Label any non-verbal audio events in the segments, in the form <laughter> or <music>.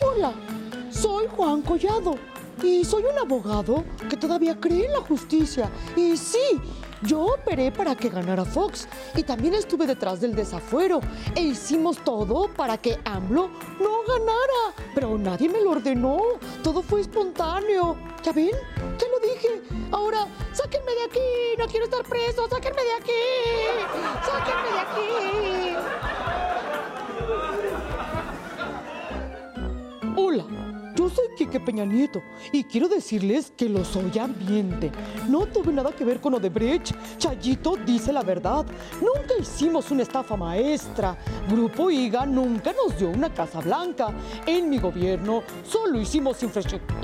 Hola, soy Juan Collado y soy un abogado que todavía cree en la justicia. Y sí, yo operé para que ganara Fox y también estuve detrás del desafuero e hicimos todo para que AMLO no ganara. Pero nadie me lo ordenó, todo fue espontáneo. ¿Ya ven? Ya lo dije. Ahora, sáquenme de aquí, no quiero estar preso, sáquenme de aquí, sáquenme de aquí. Hola, yo soy Quique Peña Nieto y quiero decirles que lo soy ambiente. No tuve nada que ver con Odebrecht. Chayito dice la verdad. Nunca hicimos una estafa maestra. Grupo IGA nunca nos dio una casa blanca. En mi gobierno solo hicimos infraestructura.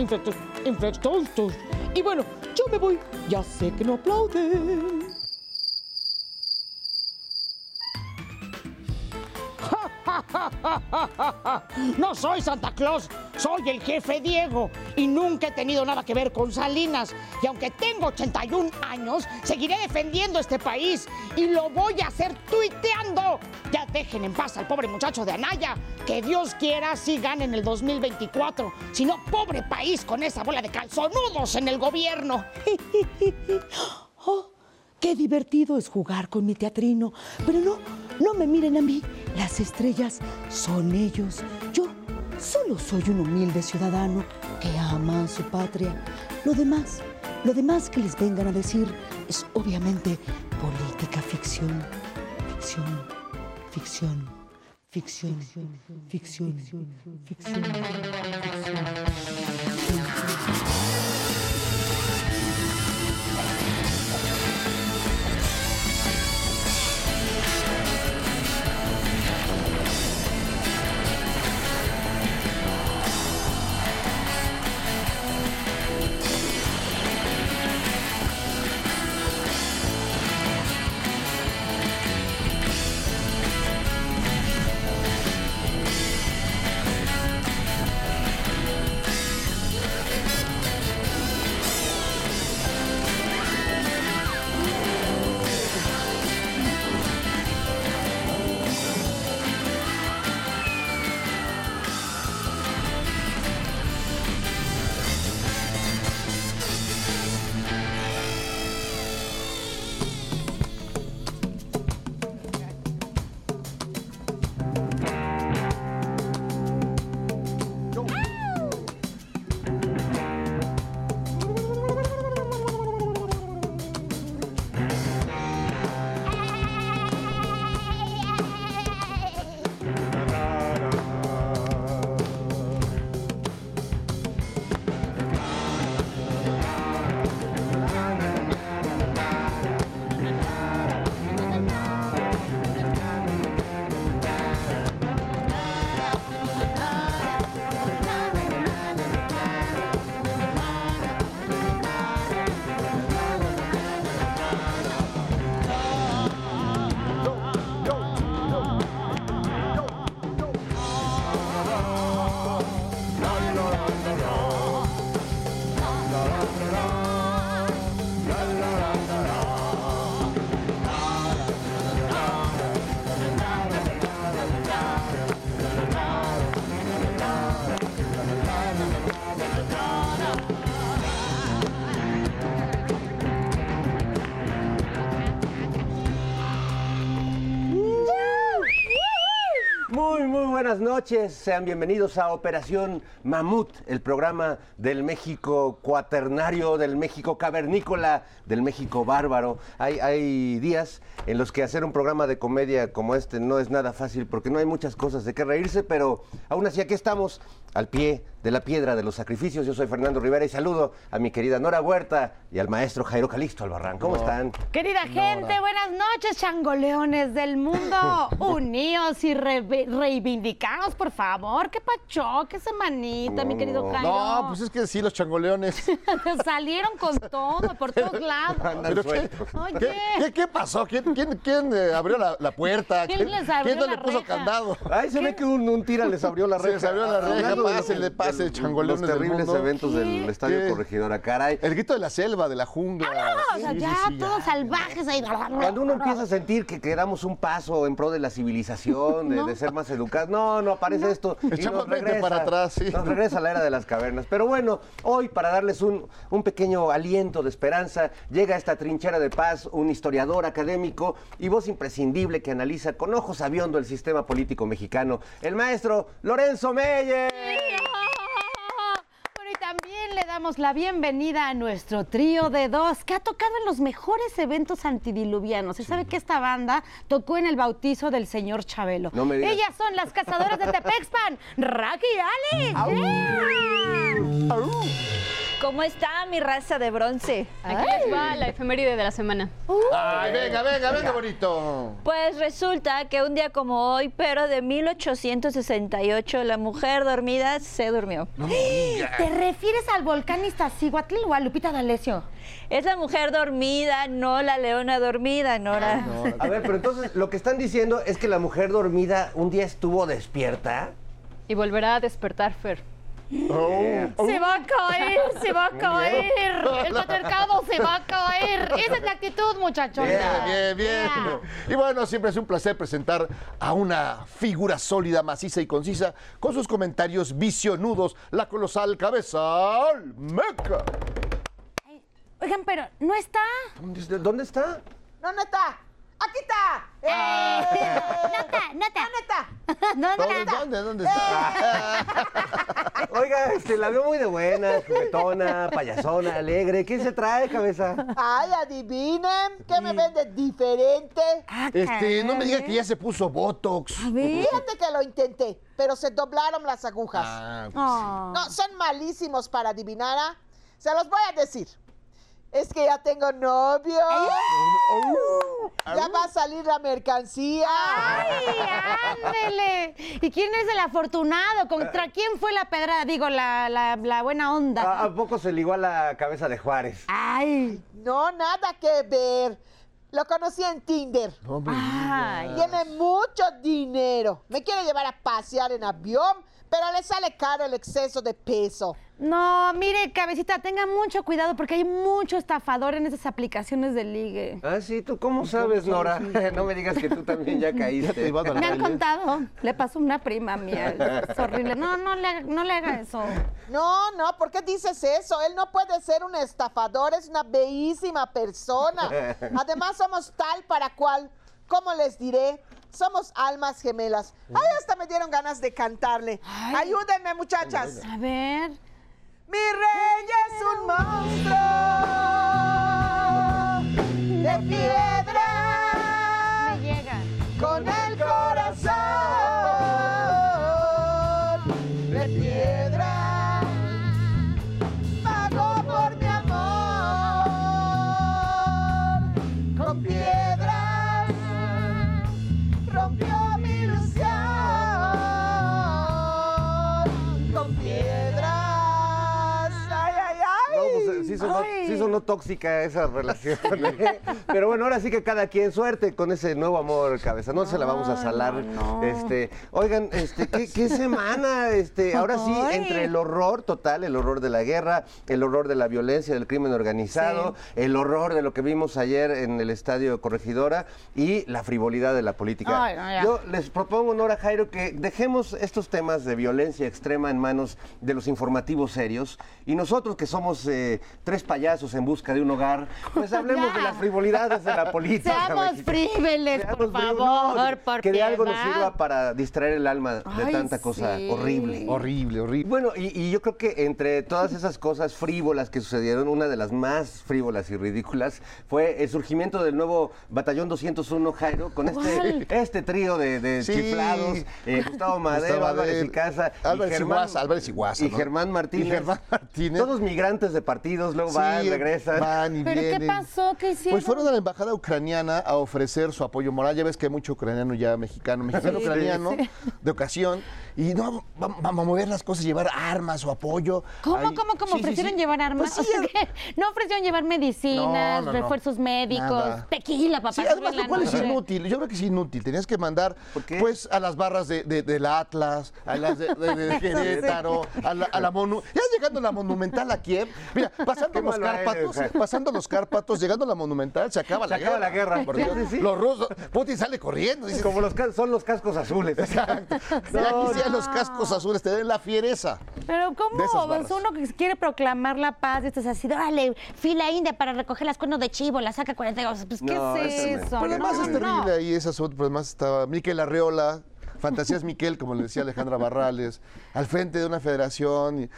Y bueno, yo me voy. Ya sé que no aplauden. <laughs> No soy Santa Claus, soy el jefe Diego y nunca he tenido nada que ver con Salinas. Y aunque tengo 81 años, seguiré defendiendo este país y lo voy a hacer tuiteando. Ya dejen en paz al pobre muchacho de Anaya. Que Dios quiera si gane en el 2024. Si no, pobre país con esa bola de calzonudos en el gobierno. <laughs> Oh, qué divertido es jugar con mi teatrino. Pero no, no me miren a mí. Las estrellas son ellos. Yo solo soy un humilde ciudadano que ama a su patria. Lo demás, lo demás que les vengan a decir es obviamente política ficción. Ficción, ficción, ficción, ficción, ficción, ficción. Muy, muy buenas noches. Sean bienvenidos a Operación Mamut, el programa del México cuaternario, del México cavernícola, del México bárbaro. Hay, hay días en los que hacer un programa de comedia como este no es nada fácil porque no hay muchas cosas de qué reírse, pero aún así aquí estamos al pie de la piedra de los sacrificios. Yo soy Fernando Rivera y saludo a mi querida Nora Huerta y al maestro Jairo Calixto Albarrán. ¿Cómo están? Querida gente, buenas noches, changoleones del mundo. <laughs> Uníos y re- reivindicados, por favor. ¿Qué pacho? ¿Qué semanita, mi querido Jairo? No, pues es que sí, los changoleones. <laughs> Salieron con todo, por todos lados. Andan ¿Pero qué. Oye. qué, qué- qué pasó? ¿Quién, quién, quién, eh, abrió la, la puerta? ¿Quién les abrió quién no la le puso reja? candado? Ay, se ve que un, un tira les abrió la Se reja. les abrió la reja, El de pase de changoleones Los del terribles mundo. eventos del Estadio ¿Qué? Corregidora, caray. El grito de la selva, de la jungla. O sea, Sí, ya, sí, sí, ya. todos salvajes ahí. Cuando uno empieza a sentir que quedamos un paso en pro de la civilización, de, de ser más educados, no, no aparece esto. y Echamos nos 20 regresa, para atrás, sí. Nos regresa a la era de las cavernas. Pero bueno, hoy para darles un, un pequeño aliento de esperanza, llega a esta trinchera de paz un historiador académico y voz imprescindible que analiza con ojos aviondo el sistema político mexicano, el maestro Lorenzo Meyer. Bueno, y también le damos la bienvenida a nuestro trío de dos que ha tocado en los mejores eventos antidiluvianos. Se sabe que esta banda tocó en el bautizo del señor Chabelo. No me digas. Ellas son las cazadoras de Tepexpan, Raki y. ¡Yeah! ¿Cómo está mi raza de bronce? Aquí les va la efeméride de la semana. Ay, venga, venga, venga, bonito. Pues resulta que un día como hoy, pero de 1868, la mujer dormida se durmió. ¿Te refieres al volcán Iztaccíhuatl o a Lupita D'Alessio? Es la mujer dormida, no la leona dormida, Nora. A ver, pero entonces lo que están diciendo es que la mujer dormida un día estuvo despierta. Y volverá a despertar, Fer. Se va a caer, se va a caer. El patriarcado se va a caer. Esa es la actitud, muchachos. Bien, bien, bien. Y bueno, siempre es un placer presentar a una figura sólida, maciza y concisa, con sus comentarios visionudos, la colosal cabeza Olmeca. Oigan, pero no está. ¿Dónde ¿Dónde está? ¿Dónde está? ¡Aquí está! No está, no está. ¿Dónde está? ¿Dónde ¿Dónde, está? dónde, dónde está? Oiga, este, la veo muy de buena, juguetona, payasona, alegre. ¿Qué se trae, cabeza? Ay, adivinen, ¿qué me ven de diferente? Ah, Este, no me diga que ya se puso Botox. A ver. Fíjate que lo intenté, pero se doblaron las agujas. Ah, Oh. No, son malísimos para adivinar. ¿ah? Se los voy a decir. Es que ya tengo novio. Ya va a salir la mercancía. ¡Ay, ándele! ¿Y quién es el afortunado? ¿Contra quién fue la pedrada? Digo, la, la, la buena ¿A, onda. a poco se ligó a la cabeza de Juárez? ¡Ay! No, nada que ver. Lo conocí en Tinder. no me Ay. digas. Tiene mucho dinero. Me quiere llevar a pasear en avión, pero le sale caro el exceso de peso. No, mire, cabecita, tenga mucho cuidado porque hay mucho estafador en esas aplicaciones de ligue. Ah, sí, ¿tú cómo sabes, Nora? <laughs> no me digas que tú también ya <laughs> caíste. Me han contado. Le pasó una prima mía. Es horrible. No, no le, haga- no le haga eso. No, no, ¿por qué dices eso? Él no puede ser un estafador, es una bellísima persona. <laughs> Además, somos tal para cual. ¿Cómo les diré? Somos almas gemelas. Ay, hasta me dieron ganas de cantarle. Ayúdenme, muchachas. A ver. Mi rey es un monstruo de piedra Me llega. con el sonó tóxica esa relación. <laughs> ¿eh? Pero bueno, ahora sí que cada quien suerte con ese nuevo amor, cabeza. No se la vamos a salar. no. Este, oigan, este, ¿qué, qué <laughs> semana? Este, ahora sí, entre el horror total, el horror de la guerra, el horror de la violencia, del crimen organizado, el horror de lo que vimos ayer en el estadio Corregidora y la frivolidad de la política. Ay, no. Yo les propongo, Nora Jairo, que dejemos estos temas de violencia extrema en manos de los informativos serios y nosotros que somos eh, tres payasos en busca de un hogar, pues <laughs> hablemos Ya. de las frivolidades de la política. Seamos Seamos por frívoles, favor, no, por Que de algo nos sirva para distraer el alma de Ay, tanta cosa sí. horrible. Horrible, horrible. Bueno, y, y yo creo que entre todas esas cosas frívolas que sucedieron, una de las más frívolas y ridículas fue el surgimiento del nuevo Batallón 201 Jairo, con este, este trío de, de Sí. chiflados, eh, <laughs> Gustavo Madero, Gustavo Álvarez y Casa, Álvarez y Guasa, Álvarez y Guasa, y. Germán Martínez. Y Germán Martínez. Todos migrantes de partidos luego van, Sí, regresan. Van y ¿Pero qué pasó? ¿Qué hicieron? Pues fueron a la embajada ucraniana a ofrecer su apoyo moral. Ya ves que hay mucho ucraniano ya mexicano, mexicano Sí, ucraniano de ocasión. Y no, va- vamos a mover las cosas, llevar armas o apoyo. ¿Cómo, Ahí- cómo, cómo? Sí, ¿Ofrecieron sí. llevar armas? Pues sí, O sea, que <laughs> no ofrecieron llevar medicinas, No, no, no. refuerzos médicos, Nada. tequila, papá. Sí, además lo cual es inútil. Yo creo que es inútil. Tenías que mandar, pues, a las barras de, de- del Atlas, a las de, de- de <laughs> Querétaro, a la, a la Monu... Ya llegando a la Monumental a Kiev, mira, pasando los eres, Cárpatos, pasando los Cárpatos, llegando a la Monumental, se acaba Se la acaba guerra. la guerra. Los rusos, Putin sale corriendo. Como los son los cascos azules. Exacto. Ya los cascos azules, te den la fiereza. Pero ¿cómo? De esas O barras. sea, uno que quiere proclamar la paz y estás así, órale, fila india para recoger las cuernos de chivo, la saca 42. Pues, ¿qué No, es eso no. eso? Pero además No, es no. terrible ahí ese asunto, pero además estaba Miquel Arreola, Fantasías Miquel, como le decía Alejandra Barrales, al frente de una federación. y,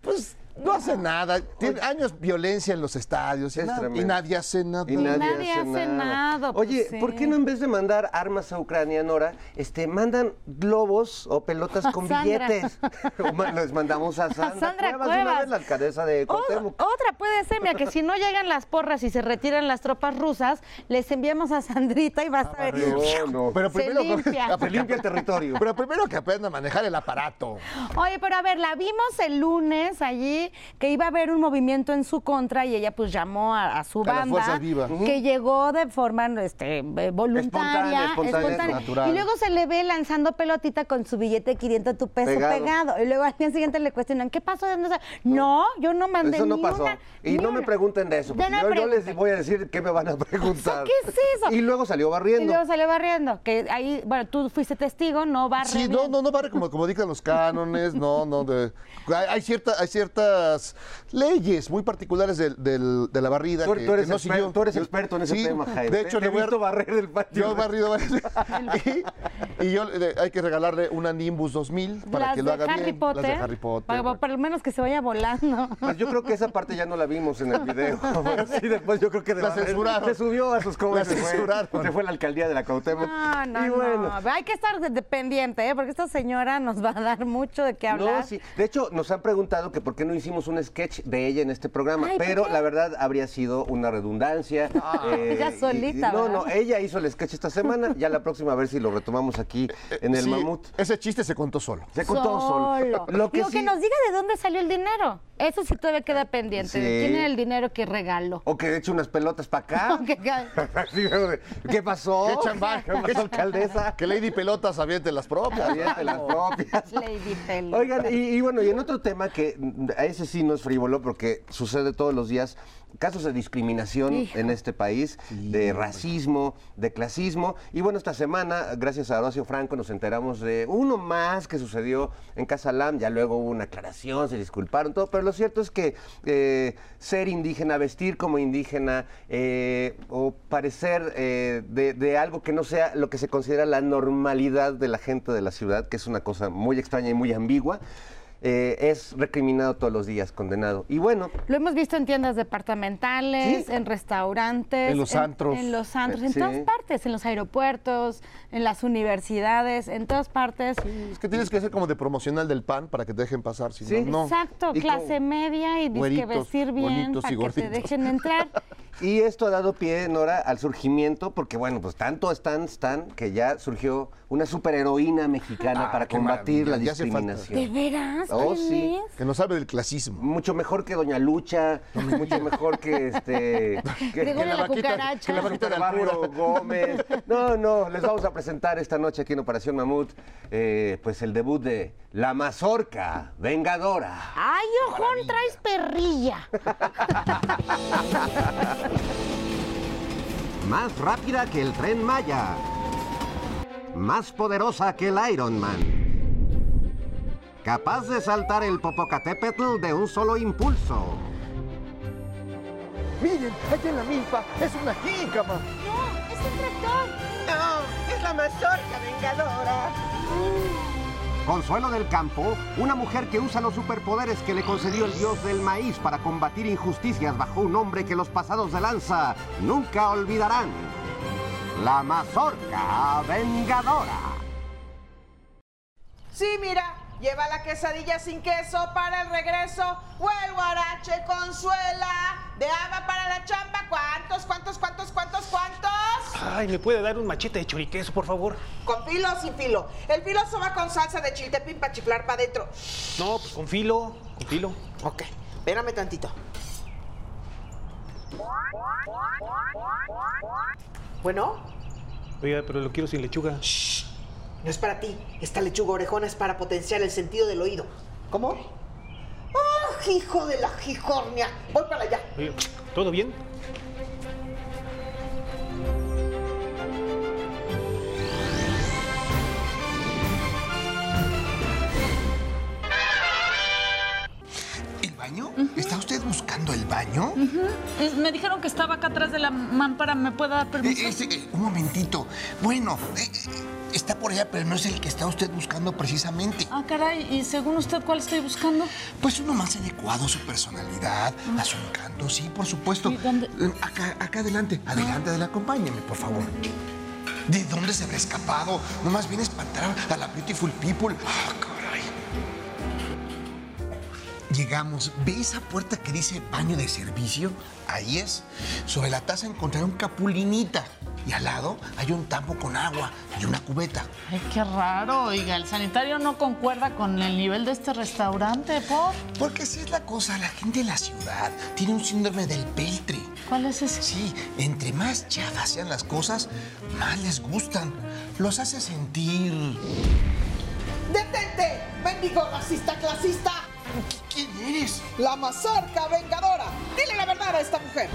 pues no hace nada. Tiene años violencia en los estadios y, Es nada- tremendo. y nadie hace nada. Y nadie, nadie hace nada, pues Oye. ¿por qué no en vez de mandar armas a Ucrania, Nora, este, mandan globos o pelotas con Sandra. billetes? <laughs> O ma- Les mandamos a Sandra, Sandra Cuevas, de una Cuevas. vez la alcaldesa de O- Cuauhtémoc. otra puede ser, mira, que si no llegan las porras y se retiran las tropas rusas, les enviamos a Sandrita y vas a ver. No, no. Pero Se primero, limpia. <laughs> Se limpia el territorio. pero primero que aprenda a manejar el aparato. Oye, pero a ver, la vimos el lunes allí, que iba a haber un movimiento en su contra y ella pues llamó a, a su A banda, fuerzas vivas. que llegó de forma este, eh, voluntaria, Espontánea, espontánea, natural. Y luego se le ve lanzando pelotita con su billete de 500 tu peso Pegado. pegado. Y luego al día siguiente le cuestionan, ¿qué pasó? ¿De dónde sa-?" No, yo no mandé Eso no ni pasó. una- y ni no me pregunten de eso, porque no yo, les voy a decir qué me van a <laughs> preguntar. ¿Qué es eso? Y luego salió Y barriendo. luego salió barriendo, que ahí, bueno, tú fuiste testigo, no barre Sí, no, no, no barre como, como dictan los cánones, no, no. de- hay, hay cierta, hay ciertas leyes muy particulares del- del- de la barrida. Tú, que, tú eres, que no exper- siguió. tú eres experto en ese sí, tema, Jaime. De hecho, le he voy a- visto barrer el patio. Yo he barrido <laughs> <laughs> y, y yo le- hay que regalarle una Nimbus 2000 para las que lo haga Harry bien. Potter, Las de Harry Potter. Para, por lo menos que se vaya volando. <laughs> Pues yo creo que esa parte ya no la vimos en el video. sí, después yo creo que de La barrer censuraron. Se subió a sus covers. La se fue. censuraron. Se fue la alcaldía de la Cuauhtémoc. No, no, y bueno. no. Hay que estar de- dependiente, ¿eh? porque esta señora nos va a dar mucho de qué hablar. No, sí. De hecho, nos han preguntado que por qué no hicimos un sketch de ella en este programa, Ay, ¿por pero la verdad habría sido una redundancia. Ella y- solita, y- No, ¿verdad? no, ella hizo el sketch esta semana, ya la próxima a ver si lo retomamos aquí en el Sí, mamut. Ese chiste se contó solo. Se contó solo. Lo que Digo, que sí- nos diga de dónde salió el dinero. Eso sí todavía queda pendiente. Sí. ¿De quién era el dinero que regaló? O que eche unas pelotas para acá. <laughs> Que- <laughs> ¿Qué pasó? ¿Qué chambán? ¿Qué pasó, alcaldesa? Que Lady Pelotas aviente las propias. Aviente las propias. Lady Pelo. Oigan, y, y bueno, y en otro tema que mm, ese sí no es frívolo porque sucede todos los días, casos de discriminación Hijo. en este país, de racismo, de clasismo. Y bueno, esta semana, gracias a Horacio Franco, nos enteramos de uno más que sucedió en Casa Lam. Ya luego hubo una aclaración, se disculparon, todo. Pero lo cierto es que eh, ser indígena, vestir como indígena eh, o parecer eh, de, de algo que no sea lo que se considera la normalidad de la gente de la ciudad, que es una cosa muy extraña y muy ambigua, eh, es recriminado todos los días, condenado. Y bueno, Lo hemos visto en tiendas departamentales, Sí. en restaurantes. En los antros. En los antros, en Sí. todas partes, en los aeropuertos, en las universidades, en todas partes. Es que tienes que ser como de promocional del pan para que te dejen pasar. Si Sí. no, no. Exacto, Y clase media y disque vestir bien para que te dejen entrar. <laughs> Y esto ha dado pie, Nora, al surgimiento, porque bueno, pues tanto están, están, que ya surgió una superheroína mexicana Ah, para combatir la discriminación. ¿De veras? Oh, ¿Quién sí. es? Que no sabe del clasismo. Mucho mejor que Doña Lucha, mucho mejor que este. <laughs> que- la vaquita- cucaracha. que la vaquita Super de. Bárbaro Gómez. <laughs> No, no, les vamos a presentar esta noche aquí en Operación Mamut, eh, pues el debut de La Mazorca Vengadora. Ay, ojón, traes perrilla. <laughs> Más rápida que el tren Maya. Más poderosa que el Iron Man. Capaz de saltar el Popocatépetl de un solo impulso. Miren, allá en la milpa es una jícama. No, es un tractor. No, es la mazorca vengadora. Consuelo del Campo, una mujer que usa los superpoderes que le concedió el dios del maíz para combatir injusticias bajo un nombre que los pasados de lanza nunca olvidarán. La Mazorca Vengadora. Sí, mira, lleva la quesadilla sin queso para el regreso o el guarache Consuela. de Ava para la chamba. ¿Cuántos, cuántos, cuántos, cuántos, cuántos? Ay, ¿me puede dar un machete de choriqueso, por favor? ¿Con filo o sin filo? El filoso va con salsa de chiltepín para chiflar para adentro. No, pues con filo, con filo. Ok, espérame tantito. Bueno, Oiga, pero lo quiero sin lechuga. No es para ti. Esta lechuga orejona es para potenciar el sentido del oído. ¿Cómo? ¡Ah, hijo de la jijornia! Voy para allá. ¿todo bien? ¿El baño? ¿Está usted buscando el baño? Eh, Me dijeron que estaba acá atrás de la mámpara. ¿Me puede dar Eh, permiso? eh, un momentito. Bueno, eh, por allá, pero no es el que está usted buscando precisamente. Ah, caray. ¿Y según usted cuál estoy buscando? Pues uno más adecuado a su personalidad, a su encanto, sí, por supuesto. ¿Y dónde? Eh, Acá, acá adelante, adelante, adelante, acompáñeme, por favor. ¿De dónde se habrá escapado? Nomás viene a espantar a la beautiful people. Ah, caray. Llegamos. ¿Ve esa puerta que dice baño de servicio? Ahí es. Sobre la taza encontrará un capulinita. Y al lado hay un tambo con agua y una cubeta. Ay, qué raro. Oiga, el sanitario no concuerda con el nivel de este restaurante, ¿por? Porque así es la cosa, la gente de la ciudad tiene un síndrome del peltre. ¿Cuál es ese? Sí, entre más chafas sean las cosas, más les gustan. Los hace sentir... ¡Detente! ¡Bendigo racista clasista! ¿Quién eres? ¡La mazorca vengadora! Dile la verdad a esta mujer.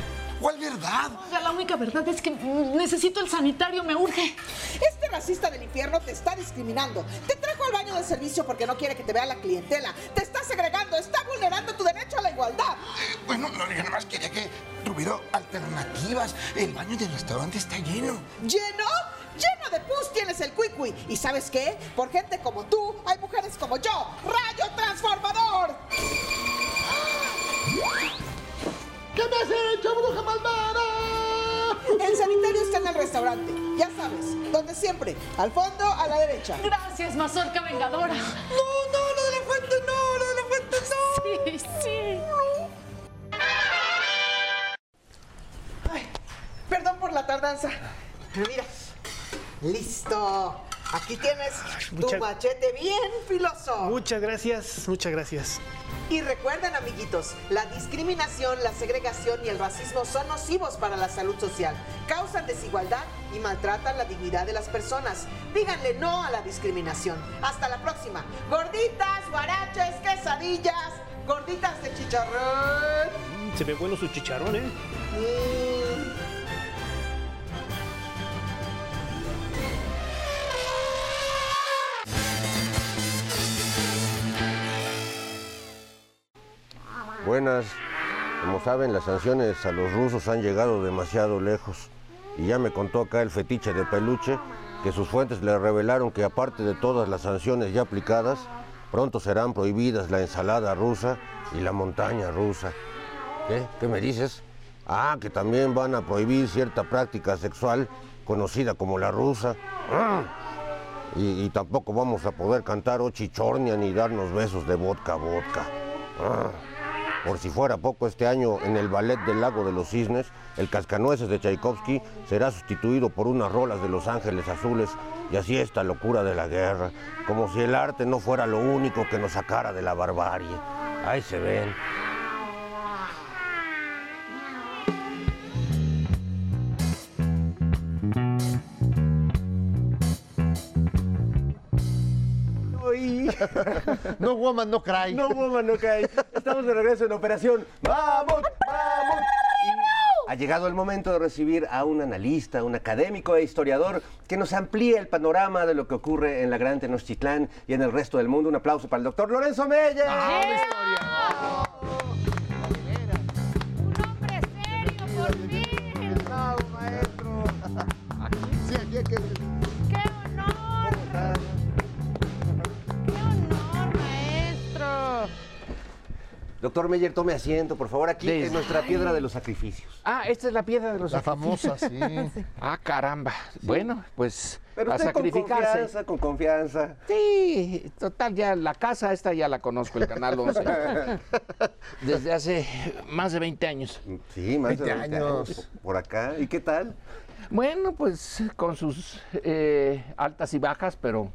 ¿Cuál verdad? Oiga, la única verdad es que necesito el sanitario, me urge. Este racista del infierno te está discriminando. Te trajo al baño de servicio porque no quiere que te vea la clientela. Te está segregando, está vulnerando tu derecho a la igualdad. Eh, bueno, no, yo nomás quería que tuviera alternativas. El baño del restaurante está lleno. ¿Lleno? Lleno de pus tienes el cuicui. ¿Y sabes qué? Por gente como tú, hay mujeres como yo. ¡Rayo transformador! ¿Qué me has hecho, bruja malvada? El sanitario está en el restaurante. Ya sabes, donde siempre. Al fondo, a la derecha. Gracias, mazorca vengadora. No, no, lo de la fuente no, lo de la fuente no. Sí, sí. Ay, perdón por la tardanza. Mira, listo. Aquí tienes tu mucha- machete bien filoso. Muchas gracias, muchas gracias. Y recuerden, amiguitos, la discriminación, la segregación y el racismo son nocivos para la salud social, causan desigualdad y maltratan la dignidad de las personas. Díganle no a la discriminación. Hasta la próxima. Gorditas, guaraches, quesadillas, gorditas de chicharrón. Mm, Se ve bueno su chicharrón, ¿eh? Mm. Buenas. Como saben, las sanciones a los rusos han llegado demasiado lejos. Y ya me contó acá el fetiche de peluche que sus fuentes le revelaron que aparte de todas las sanciones ya aplicadas, pronto serán prohibidas la ensalada rusa y la montaña rusa. ¿Qué? ¿Qué me dices? Ah, que también van a prohibir cierta práctica sexual conocida como la rusa. Ah. Y, tampoco vamos a poder cantar ochichornia ni darnos besos de vodka vodka. Por si fuera poco, este año en el ballet del Lago de los Cisnes, el Cascanueces de Tchaikovsky será sustituido por unas rolas de Los Ángeles Azules y así esta locura de la guerra, como si el arte no fuera lo único que nos sacara de la barbarie. Ahí se ven. Woman, no cry. No, woman, no cae. Estamos de regreso en Operación ¡Vamos! ¡Vamos! Ha llegado el momento de recibir a un analista, un académico e historiador que nos amplíe el panorama de lo que ocurre en la Gran Tenochtitlán y en el resto del mundo. Un aplauso para el doctor Lorenzo Meyer. Un hombre serio, por fin. maestro. Sí, aquí hay Doctor Meyer, tome asiento, por favor, aquí Desde- en nuestra piedra de los sacrificios. Ah, esta es la piedra de los La sacrificios. famosa, sí. <laughs> Ah, caramba. Bueno, pues Pero a usted con confianza, con confianza. Sí, total, ya la casa esta ya la conozco, el Canal 11. <laughs> Desde hace más de 20 años. Sí, más de 20 20 años. años. Por acá. ¿Y qué tal? Bueno, pues con sus eh, altas y bajas, pero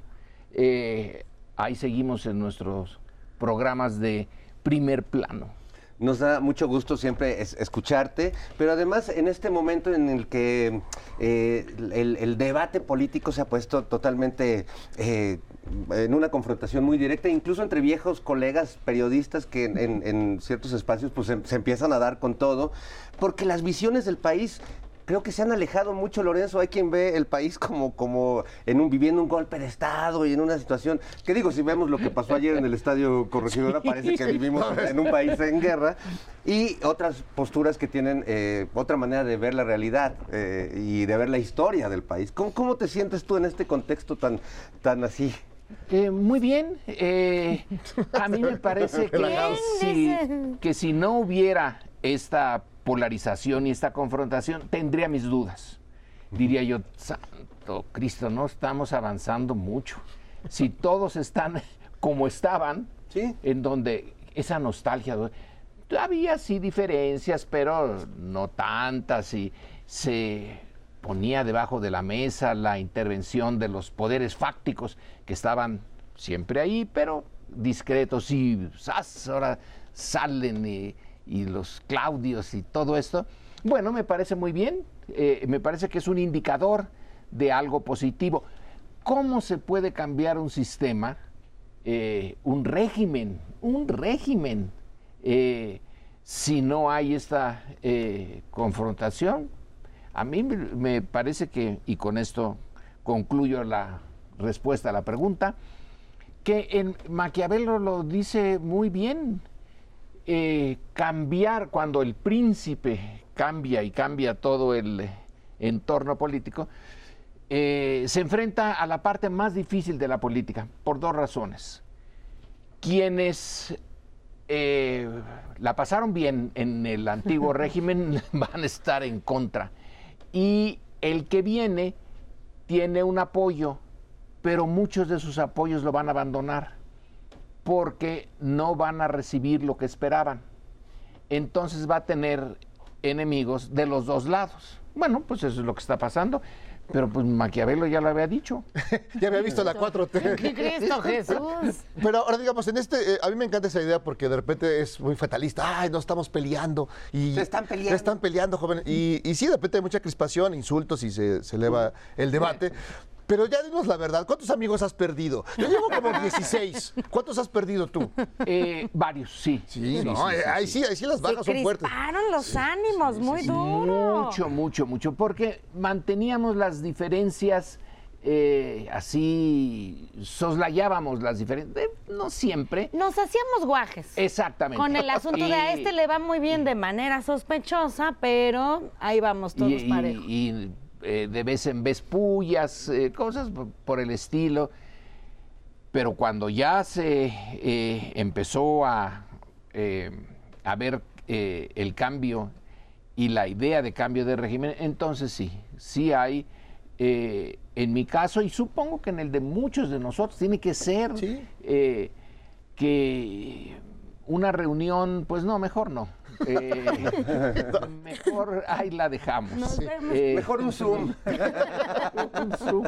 eh, ahí seguimos en nuestros programas de primer plano. Nos da mucho gusto siempre es- escucharte, pero además en este momento en el que eh, el, debate político se ha puesto totalmente eh, en una confrontación muy directa, incluso entre viejos colegas periodistas que en, ciertos espacios pues se empiezan a dar con todo, porque las visiones del país creo que se han alejado mucho, Lorenzo. Hay quien ve el país como, como en un, viviendo un golpe de Estado y en una situación. Que digo, si vemos lo que pasó ayer en el Estadio Corregidora, parece que vivimos en un país en guerra. Y otras posturas que tienen eh, otra manera de ver la realidad eh, y de ver la historia del país. ¿Cómo, cómo te sientes tú en este contexto tan, tan así? Eh, muy bien. eh, a mí me parece <laughs> que si, que si no hubiera esta polarización y esta confrontación, tendría mis dudas. Diría yo, santo Cristo, no estamos avanzando mucho. Si todos están <laughs> como estaban, Sí. en donde esa nostalgia, ¿no? había sí diferencias, pero no tantas, y se ponía debajo de la mesa la intervención de los poderes fácticos que estaban siempre ahí, pero discretos, y ¡zas! ahora salen y, y los Claudios y todo esto. Bueno, me parece muy bien, eh, me parece que es un indicador de algo positivo. ¿Cómo se puede cambiar un sistema? eh, un régimen, un régimen, eh, si no hay esta confrontación. A mí me parece que, y con esto concluyo la respuesta a la pregunta, que en Maquiavelo lo dice muy bien, eh, cambiar cuando el príncipe cambia y cambia todo el eh, entorno político, eh, se enfrenta a la parte más difícil de la política por dos razones. Quienes eh, la pasaron bien en el antiguo <laughs> régimen <laughs> van a estar en contra. Y el que viene tiene un apoyo, pero muchos de sus apoyos lo van a abandonar porque no van a recibir lo que esperaban. Entonces va a tener enemigos de los dos lados. Bueno, pues eso es lo que está pasando. Pero pues Maquiavelo ya lo había dicho. <laughs> Ya había visto la 4T. ¿Qué Cristo Jesús? <laughs> Pero ahora digamos, en este, eh, a mí me encanta esa idea porque de repente es muy fatalista. Ay, no estamos peleando. Y Se están peleando. Se están peleando, joven. Y, y sí, de repente hay mucha crispación, insultos y se, se eleva el debate. Pero ya dinos la verdad, ¿cuántos amigos has perdido? Yo llevo como <laughs> 16. ¿Cuántos has perdido tú? Eh, varios, sí. Sí, no, eh, ahí sí, ahí sí las Se bajas son fuertes. los ánimos, muy duro. Mucho, mucho, mucho. Porque manteníamos las diferencias eh, así, soslayábamos las diferencias. eh, no siempre. Nos hacíamos guajes. Exactamente. Con el asunto de a este le va muy bien de manera sospechosa, pero ahí vamos todos y, y- parejos. y, eh, de vez en vez pullas, eh, cosas por, el estilo. Pero cuando ya se eh, empezó a, eh, a ver el cambio y la idea de cambio de régimen, entonces sí, sí hay, en mi caso, y supongo que en el de muchos de nosotros, tiene que ser que una reunión, pues no, mejor no. Eh, <laughs> mejor ahí la dejamos. Nos Sí. vemos. Eh, Mejor un Zoom. <laughs> un Zoom.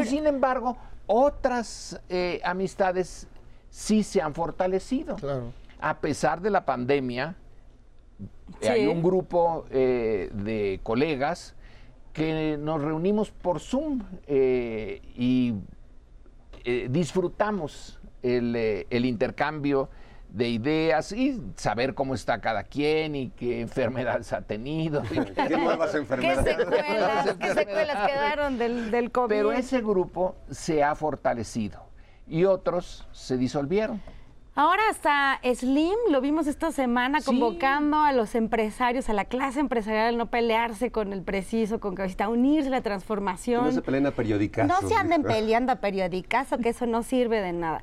Y sin embargo, otras eh, amistades sí se han fortalecido. Claro. A pesar de la pandemia, Sí. hay un grupo eh, de colegas que nos reunimos por Zoom eh, y eh, disfrutamos el, eh, el intercambio de ideas y saber cómo está cada quien y qué enfermedades ha tenido. <laughs> ¿Qué nuevas ¿Qué enfermedades? secuelas, qué secuelas quedaron del, del COVID? Pero ese grupo se ha fortalecido y otros se disolvieron. Ahora hasta Slim, lo vimos esta semana Sí. convocando a los empresarios, a la clase empresarial, no pelearse con el preciso, con cabecita, unirse a la Que transformación. no se peleen a periodicazo. No se anden peleando a periodicazo, que eso no sirve de nada.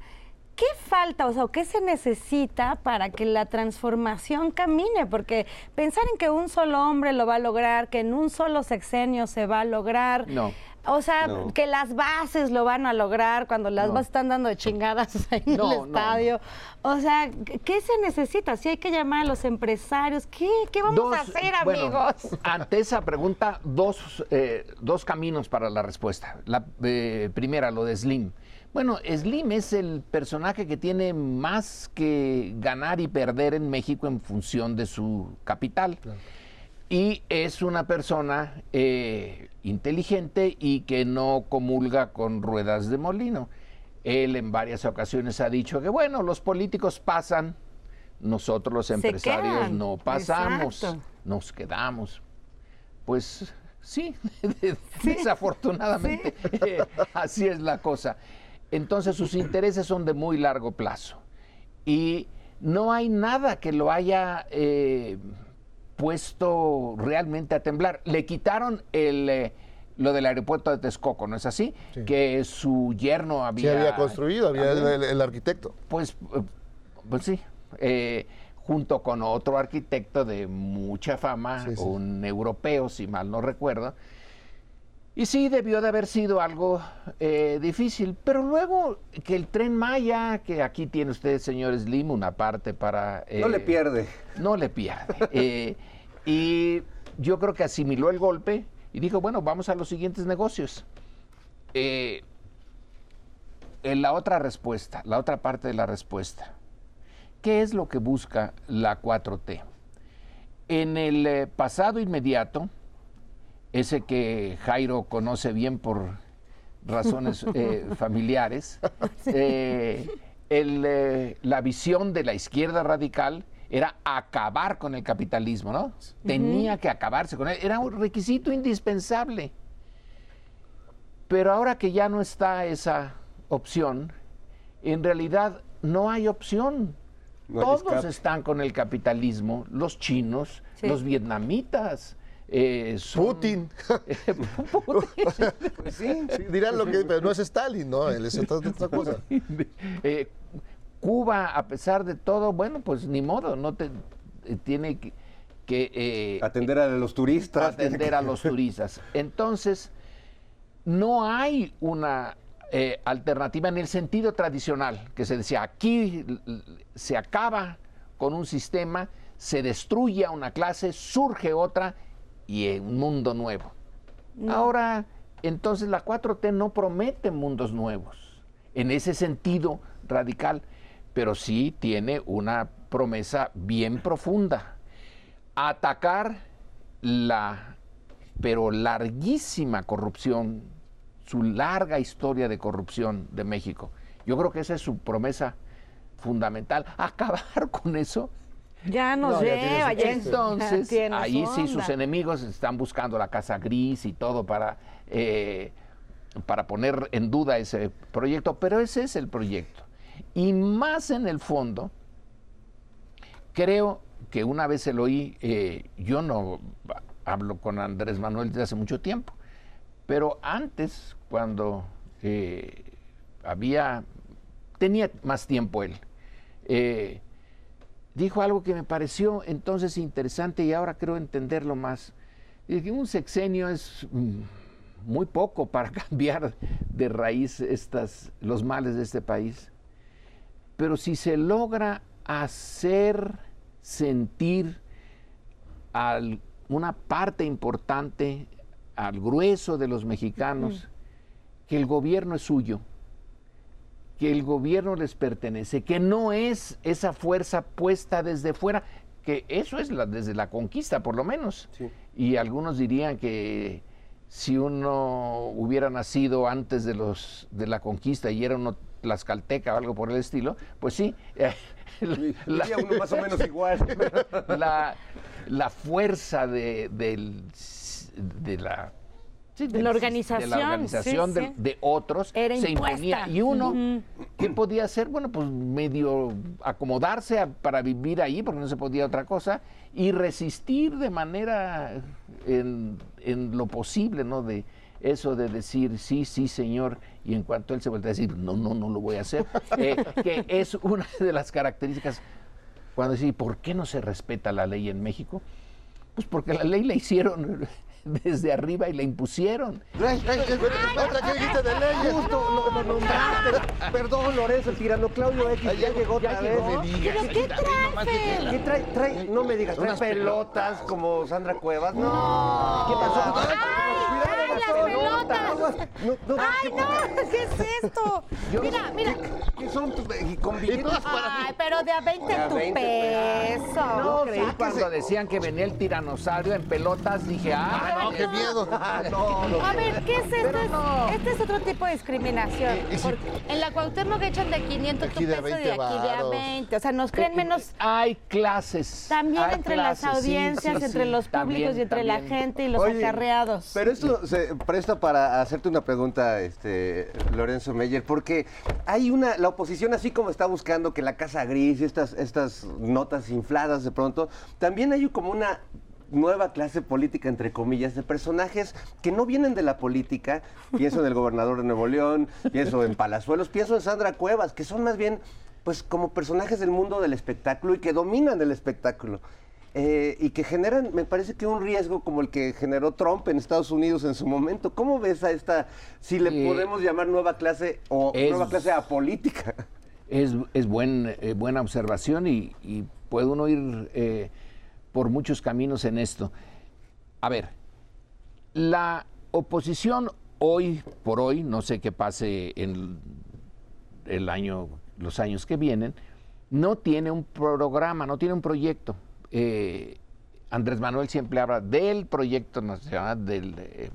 ¿Qué falta, o sea, qué se necesita para que la transformación camine? Porque pensar en que un solo hombre lo va a lograr, que en un solo sexenio se va a lograr. No. O sea, No. que las bases lo van a lograr cuando las No. bases están dando de chingadas <laughs> ahí en no, el estadio. O sea, ¿qué se necesita? Si hay que llamar a los empresarios, ¿qué, qué vamos Dos- a hacer, bueno, amigos? <laughs> ante esa pregunta, dos, eh, dos caminos para la respuesta. La eh, primera, lo de Slim. Bueno, Slim es el personaje que tiene más que ganar y perder en México en función de su capital. Y es una persona eh, inteligente y que no comulga con ruedas de molino. Él en varias ocasiones ha dicho que, bueno, los políticos pasan, nosotros los empresarios no pasamos, Exacto. nos quedamos. Pues sí, <laughs> desafortunadamente <laughs> eh, así es la cosa. Entonces sus intereses son de muy largo plazo y no hay nada que lo haya eh, puesto realmente a temblar. Le quitaron el, eh, lo del aeropuerto de Texcoco, ¿no es así? Que su yerno Sí, había... había construido, había el, el- el arquitecto. Pues, eh, pues sí, eh, junto con otro arquitecto de mucha fama, sí. un europeo, si mal no recuerdo. Y sí, debió de haber sido algo eh, difícil, pero luego que el tren Maya, que aquí tiene usted, señor Slim, una parte para... No le eh, pierde. no le pierde. <laughs> Eh, y yo creo que asimiló el golpe y dijo, bueno, vamos a los siguientes negocios. Eh, en la otra respuesta, la otra parte de la respuesta, ¿qué es lo que busca la 4T? En el eh, pasado inmediato, ese que Jairo conoce bien por razones eh, <laughs> familiares, eh, el, eh, la visión de la izquierda radical era acabar con el capitalismo, ¿no? Tenía que acabarse con él, era un requisito indispensable. Pero ahora que ya no está esa opción, en realidad no hay opción. No hay Todos escape. están con el capitalismo, los chinos, Sí. los vietnamitas. Eh, son- Putin. <laughs> Pues sí. Sí, dirán lo que, pero no es Stalin, ¿no? Él es otra, otra cosa. <laughs> Eh, Cuba, a pesar de todo, bueno, pues ni modo, no te eh, tiene que, que, eh, Atender a los turistas. atender que- a los <laughs> turistas. Entonces, no hay una eh, alternativa en el sentido tradicional, que se decía, aquí se acaba con un sistema, se destruye a una clase, surge otra y un mundo nuevo. Ahora, entonces la 4T no promete mundos nuevos, en ese sentido radical, pero sí tiene una promesa bien profunda. Atacar la, pero larguísima corrupción, su larga historia de corrupción de México. Yo creo que esa es su promesa fundamental. <laughs> Acabar con eso Ya nos No, lleva, ya entonces, <laughs> ahí sí sus enemigos están buscando la casa gris y todo para, eh, para poner en duda ese proyecto, pero ese es el proyecto. Y más en el fondo, creo que una vez se lo oí, eh, yo no hablo con Andrés Manuel desde hace mucho tiempo, pero antes, cuando eh, había, tenía más tiempo él, eh, dijo algo que me pareció entonces interesante y ahora creo entenderlo más. Y que un sexenio es mm, muy poco para <laughs> cambiar de raíz estas, los males de este país. Pero si se logra hacer sentir a una parte importante, al grueso de los mexicanos, que el gobierno es suyo, que el gobierno les pertenece, que no es esa fuerza puesta desde fuera, que eso es la, desde la conquista, por lo menos. Y algunos dirían que si uno hubiera nacido antes de los de la conquista y era uno tlaxcalteca o algo por el estilo, pues sí. eh, la- Diría uno más o menos <laughs> igual. la, la fuerza de, del- de la sí, De la organización, de, la organización sí, de, sí. de otros Era se imponía. y uno qué podía hacer bueno pues medio acomodarse a- para vivir ahí porque no se podía otra cosa y resistir de manera en, en lo posible no de eso de decir sí sí señor y en cuanto él se voltea a decir, no, no, no lo voy a hacer, <laughs> eh, que es una de las características cuando decís, ¿por qué no se respeta la ley en México? Pues porque la ley la hicieron <laughs> desde arriba y la impusieron. Dijiste de leyes. Justo lo, lo nombraste. Perdón, Lorenzo, el tirano Claudio X ya llegó otra vez. No me digas. ¿Pero qué trae? ¿Qué trae? trae? No me digas, trae Unas pelotas como Sandra Cuevas. No. ¿Qué pasó? ¡Ay, pelotas! No, no, ¡Ay, no! ¿Qué es esto? Yo- Mira, mira. ¿Qué son? tus- y con billetes? para mí. Ay, pero de a 20 De a tu 20 peso. No, creí cuando decían que venía el tiranosaurio en pelotas, dije, ah, No, qué miedo. <laughs> Ah, no, no. A ver, ¿qué es esto? Es- Este es otro tipo de discriminación. Porque en la Cuauhtémoc echan de 500 tu peso y de 20 aquí de a varos. 20. O sea, nos creen menos hay clases. también hay entre clases, las audiencias, sí, entre sí, los públicos también, y entre la gente y los Oye, acarreados. Pero esto se presta para hacerte una pregunta, este, Lorenzo Meyer, porque hay una, la oposición así como está buscando que la Casa Gris, estas, estas notas infladas de pronto, también hay como una nueva clase política, entre comillas, de personajes que no vienen de la política. Pienso en el gobernador de Nuevo León, pienso en Palazuelos, pienso en Sandra Cuevas, que son más bien pues como personajes del mundo del espectáculo y que dominan el espectáculo. Eh, y que generan, me parece que un riesgo como el que generó Trump en Estados Unidos en su momento. ¿Cómo ves a esta, si le Eh, podemos llamar nueva clase o es- nueva clase apolítica? <laughs> Es, es buen, eh, buena observación y, y puede uno ir eh, por muchos caminos en esto. A ver, la oposición hoy por hoy, no sé qué pase en el año, los años que vienen, no tiene un programa, no tiene un proyecto. Eh, Andrés Manuel siempre habla del proyecto nacional, del, eh,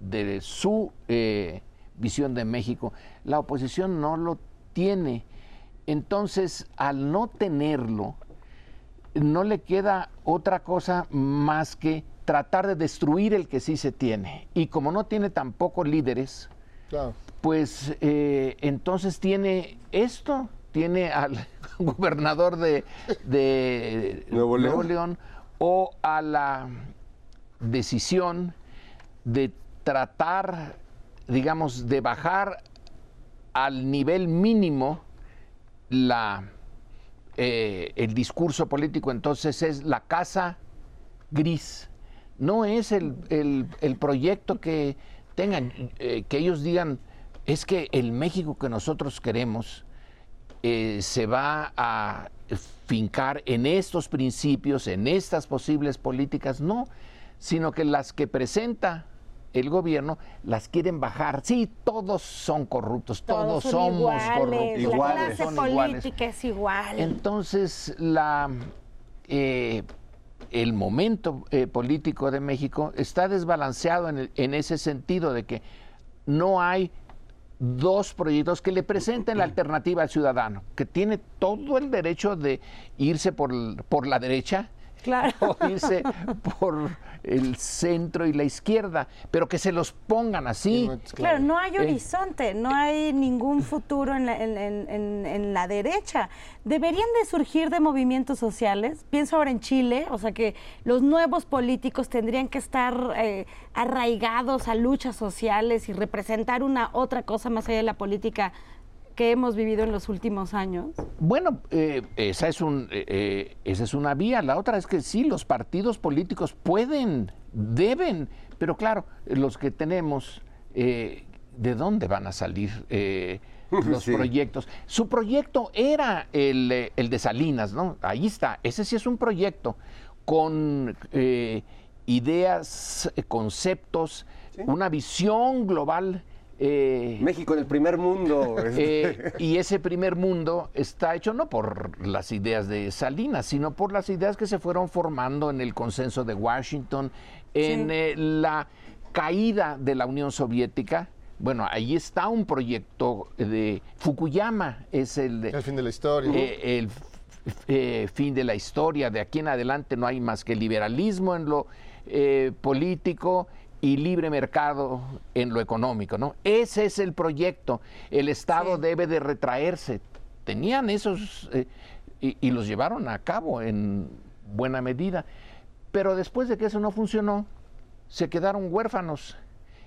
de su eh, visión de México. La oposición no lo tiene. Entonces, al no tenerlo, no le queda otra cosa más que tratar de destruir el que sí se tiene. Y como no tiene tampoco líderes, Claro. pues eh, entonces tiene esto, tiene al <laughs> gobernador de, de Nuevo León. León o a la decisión de tratar, digamos, de bajar al nivel mínimo la, eh, el discurso político, entonces es la casa gris. No es el, el- el proyecto que tengan, eh, que ellos digan, es que el México que nosotros queremos eh, se va a fincar en estos principios, en estas posibles políticas, no, sino que las que presenta el gobierno las quieren bajar. Sí, todos son corruptos, todos, son somos iguales, corruptos. La Iguales. clase Son iguales. política es igual. Entonces, la, eh, el momento eh, político de México está desbalanceado en, el- en ese sentido de que no hay dos proyectos que le presenten la alternativa al ciudadano, que tiene todo el derecho de irse por, por la derecha Claro. <laughs> o irse por el centro y la izquierda, pero que se los pongan así. Claro, no hay Eh. horizonte, no hay ningún futuro en la, en- en- en- en la derecha. Deberían de surgir de movimientos sociales. Pienso ahora en Chile, o sea que los nuevos políticos tendrían que estar eh, arraigados a luchas sociales y representar una otra cosa más allá de la política que hemos vivido en los últimos años. Bueno, eh, esa, es un, eh, eh, esa es una vía. La otra es que sí, los partidos políticos pueden, deben, pero claro, los que tenemos, eh, ¿de dónde van a salir eh, los Sí. proyectos? Su proyecto era el, el de Salinas, ¿no? Ahí está, ese sí es un proyecto con eh, ideas, conceptos, una visión global. Eh, México en el primer mundo. <laughs> eh, y ese primer mundo está hecho no por las ideas de Salinas, sino por las ideas que se fueron formando en el consenso de Washington, en Sí. eh, la caída de la Unión Soviética. Bueno, ahí está un proyecto de Fukuyama, es el, de- El fin de la historia. eh, el eh, fin de la historia. De aquí en adelante no hay más que liberalismo en lo eh, político y libre mercado en lo económico, ¿no? Ese es el proyecto. El Estado debe de retraerse. Tenían esos eh, y, y los llevaron a cabo en buena medida. Pero después de que eso no funcionó, se quedaron huérfanos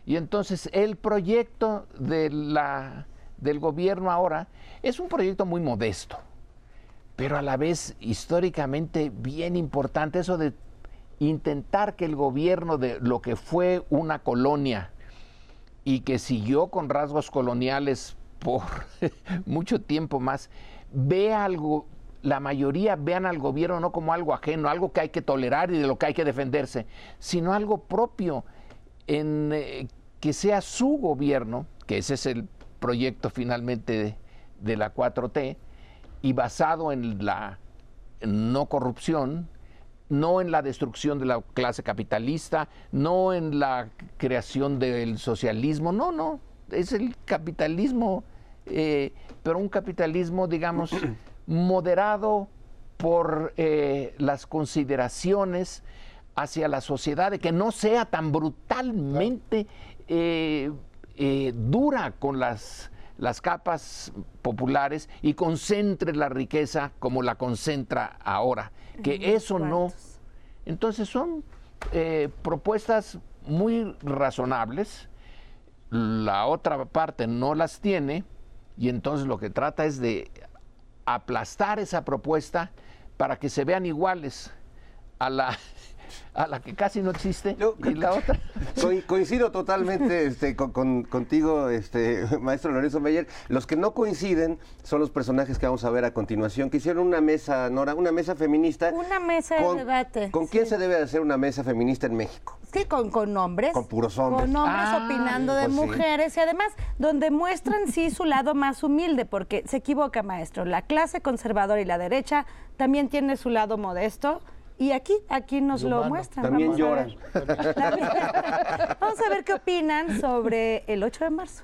Y entonces el proyecto de la, del gobierno ahora es un proyecto muy modesto, pero a la vez históricamente bien importante, eso de intentar que el gobierno de lo que fue una colonia y que siguió con rasgos coloniales por <laughs> mucho tiempo más, vea algo, la mayoría vean al gobierno no como algo ajeno, algo que hay que tolerar y de lo que hay que defenderse, sino algo propio, en eh, que sea su gobierno, que ese es el proyecto finalmente de, de la 4T, y basado en la no corrupción, no en la destrucción de la clase capitalista, no en la creación del socialismo, no, no, es el capitalismo, eh, pero un capitalismo, digamos, <clears throat> moderado por eh, las consideraciones hacia la sociedad, de que no sea tan brutalmente eh, dura con las, las capas populares y concentre la riqueza como la concentra ahora. Que eso no. Entonces son eh, propuestas muy razonables. La otra parte no las tiene y entonces lo que trata es de aplastar esa propuesta para que se vean iguales a la a la que casi no existe y la otra <laughs> Co- coincido totalmente este, con, con- contigo, este, <laughs> maestro Lorenzo Meyer. Los que no coinciden son los personajes que vamos a ver a continuación, que hicieron una mesa, Nora, una mesa feminista. Una mesa de con- debate. ¿Con quién se debe de hacer una mesa feminista en México? Sí, con, con hombres. Con puros hombres. Con hombres Ah, opinando de pues sí. mujeres y además donde muestran sí su lado más humilde, porque se equivoca, maestro. La clase conservadora y la derecha también tiene su lado modesto. Y aquí, aquí nos lo muestran. También Vamos a lloran. ver. <laughs> También. Vamos a ver qué opinan sobre el 8 de marzo.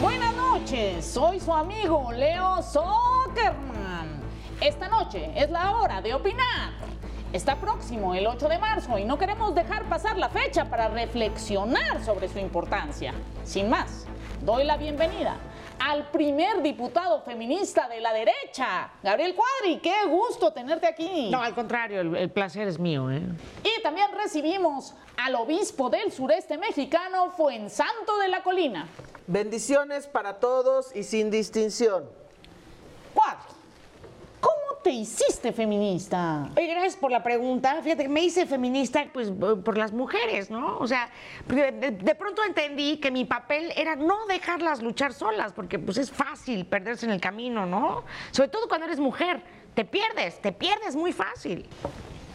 Buenas noches, soy su amigo Leo Zuckerman. Esta noche es la hora de opinar. Está próximo el 8 de marzo y no queremos dejar pasar la fecha para reflexionar sobre su importancia. Sin más, doy la bienvenida al primer diputado feminista de la derecha, Gabriel Cuadri. Qué gusto tenerte aquí. No, al contrario, el, el placer es mío, ¿eh? Y también recibimos al obispo del sureste mexicano, Fuensanto de la Colina. Bendiciones para todos y sin distinción. Cuadri, ¿cómo te hiciste feminista? Oye, gracias por la pregunta. Fíjate que me hice feminista pues eh, por las mujeres, ¿no? O sea, de, de- de pronto entendí que mi papel era no dejarlas luchar solas, porque pues es fácil perderse en el camino, ¿no? Sobre todo cuando eres mujer. Te pierdes, te pierdes muy fácil.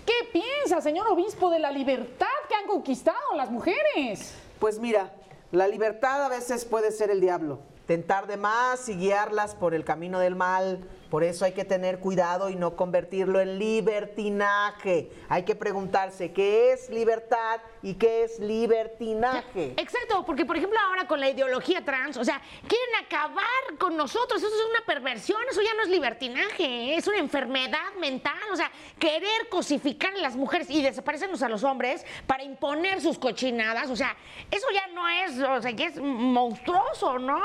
¿Qué piensa, señor obispo, de la libertad que han conquistado las mujeres? Pues mira, la libertad a veces puede ser el diablo, tentar de más y guiarlas por el camino del mal. Por eso hay que tener cuidado y no convertirlo en libertinaje. Hay que preguntarse qué es libertad y qué es libertinaje. Exacto, porque por ejemplo ahora con la ideología trans, o sea, quieren acabar con nosotros, eso es una perversión, eso ya no es libertinaje, es una enfermedad mental, o sea, querer cosificar a las mujeres y desaparecernos a los hombres para imponer sus cochinadas, o sea, eso ya no es, o sea, ya es monstruoso, ¿no?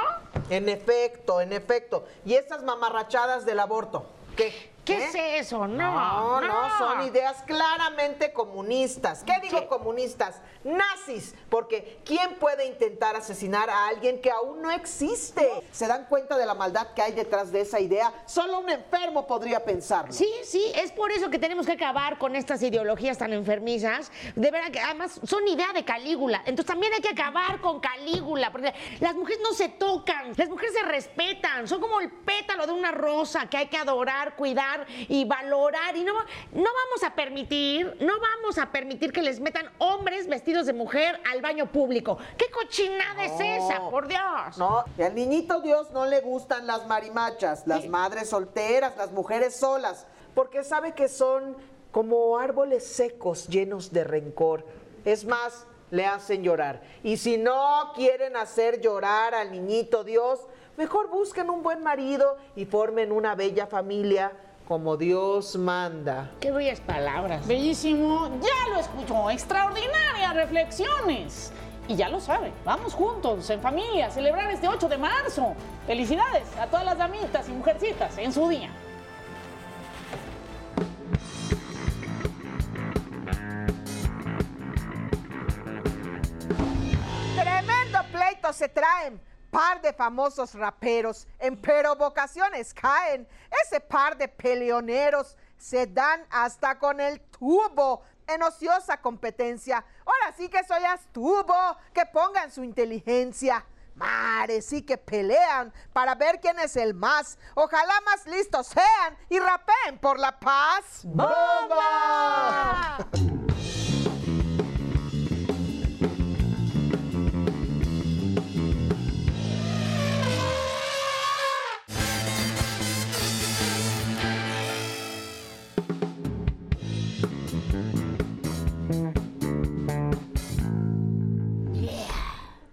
En efecto, en efecto. ¿Y estas mamarrachadas del aborto? ¿Qué? ¿Qué ¿Eh? es eso? No, No, no, no. son ideas claramente comunistas. ¿Qué digo comunistas? Nazis. Porque ¿quién puede intentar asesinar a alguien que aún no existe? ¿Se dan cuenta de la maldad que hay detrás de esa idea? Solo un enfermo podría pensarlo. Sí, sí, es por eso que tenemos que acabar con estas ideologías tan enfermizas. De verdad que además son idea de Calígula. Entonces también hay que acabar con Calígula, porque las mujeres no se tocan, las mujeres se respetan, son como el pétalo de una rosa que hay que adorar, cuidar y valorar. Y no, no vamos a permitir, no vamos a permitir que les metan hombres vestidos de mujer al baño público. ¿Qué cochinada es esa, por Dios? No, y al niñito Dios no le gustan las marimachas, las madres solteras, las mujeres solas, porque sabe que son como árboles secos llenos de rencor. Es más, le hacen llorar. Y si no quieren hacer llorar al niñito Dios, mejor busquen un buen marido y formen una bella familia como Dios manda. Qué bellas palabras. Bellísimo. Ya lo escuchó. Extraordinarias reflexiones. Y ya lo sabe, vamos juntos, en familia, a celebrar este 8 de marzo. Felicidades a todas las damitas y mujercitas en su día. Tremendo pleito se traen Par de famosos raperos en provocaciones caen. Ese par de peleoneros se dan hasta con el tubo en ociosa competencia. Ahora sí que soy astuvo, que pongan su inteligencia. Mares sí que pelean para ver quién es el más. Ojalá más listos sean y rapeen por la paz. ¡Bomba!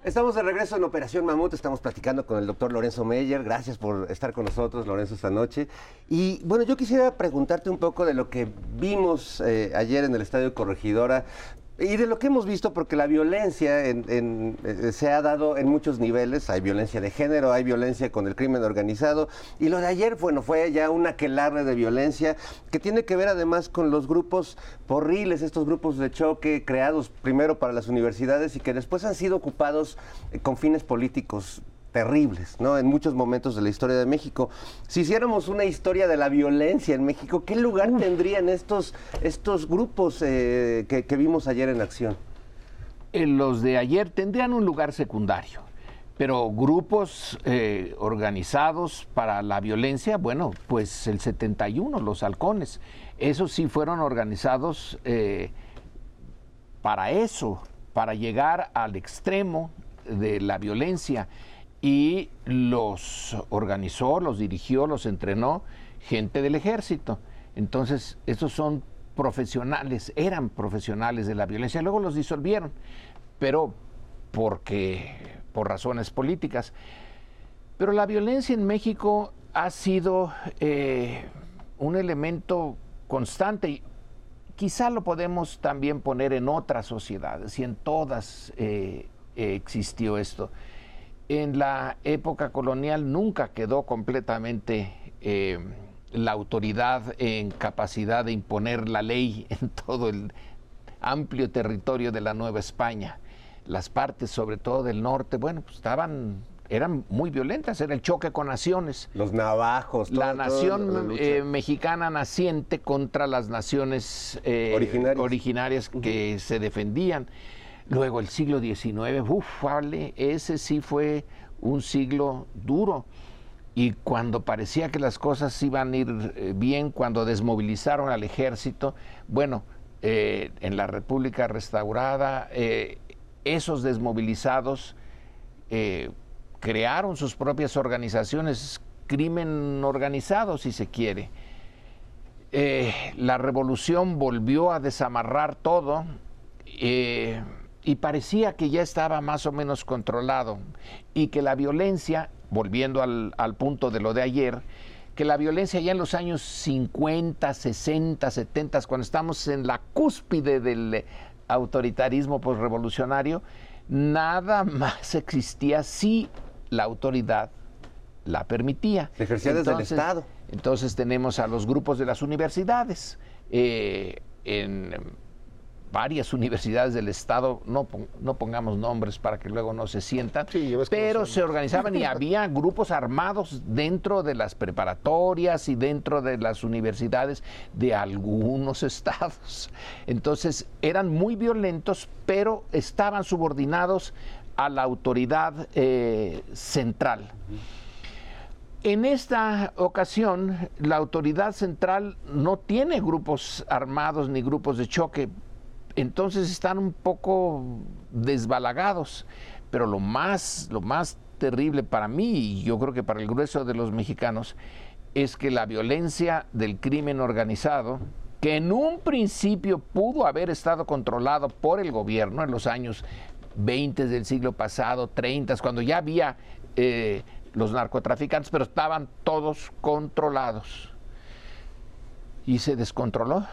Estamos de regreso en Operación Mamut, estamos platicando con el doctor Lorenzo Meyer. Gracias por estar con nosotros, Lorenzo, esta noche. Y bueno, yo quisiera preguntarte un poco de lo que vimos eh, ayer en el Estadio Corregidora. Y de lo que hemos visto, porque la violencia en- en, eh, se ha dado en muchos niveles, hay violencia de género, hay violencia con el crimen organizado, y lo de ayer, bueno, fue ya una aquelarre de violencia que tiene que ver además con los grupos porriles, estos grupos de choque creados primero para las universidades y que después han sido ocupados eh, con fines políticos terribles, ¿no? En muchos momentos de la historia de México. Si hiciéramos una historia de la violencia en México, ¿qué lugar tendrían estos, estos grupos eh, que, que vimos ayer en acción? Los de ayer tendrían un lugar secundario, pero grupos eh, organizados para la violencia, bueno, pues el 71, los halcones, esos sí fueron organizados eh, para eso, para llegar al extremo de la violencia y los organizó, los dirigió, los entrenó gente del ejército. Entonces, estos son profesionales, eran profesionales de la violencia, luego los disolvieron, pero porque por razones políticas. Pero la violencia en México ha sido eh, un elemento constante y quizá lo podemos también poner en otras sociedades y en todas eh, existió esto. En la época colonial nunca quedó completamente eh, la autoridad en capacidad de imponer la ley <laughs> en todo el amplio territorio de la Nueva España. Las partes, sobre todo del norte, bueno, pues estaban, eran muy violentas, era el choque con naciones. Los navajos, La todo- nación la eh, mexicana naciente contra las naciones eh, Originarias. originarias que se defendían. Luego el siglo XIX, uff, ese sí fue un siglo duro. Y cuando parecía que las cosas iban a ir eh, bien, cuando desmovilizaron al ejército, bueno, eh, en la República restaurada, eh, esos desmovilizados crearon sus propias organizaciones, crimen organizado, si se quiere. La revolución volvió a desamarrar todo y parecía que ya estaba más o menos controlado y que la violencia, volviendo al, al punto de lo de ayer, que la violencia ya en los años 50, 60, 70, cuando estamos en la cúspide del autoritarismo postrevolucionario, nada <laughs> más existía si la autoridad la permitía. Se ejercía desde el Estado. Entonces tenemos a los grupos de las universidades. eh, en varias universidades del Estado, no, no pongamos nombres para que luego no se sientan, pero se organizaban y <laughs> había grupos armados dentro de las preparatorias y dentro de las universidades de algunos <laughs> estados. Entonces eran muy violentos, pero estaban subordinados a la autoridad eh, central. En esta ocasión, la autoridad central no tiene grupos armados ni grupos de choque, entonces están un poco desbalagados. Pero lo más, lo más terrible para mí, y yo creo que para el grueso de los mexicanos, es que la violencia del crimen organizado, que en un principio pudo haber estado controlado por el gobierno en los años 20 del siglo pasado, 30, cuando ya había eh, los narcotraficantes, pero estaban todos controlados. Y se descontroló.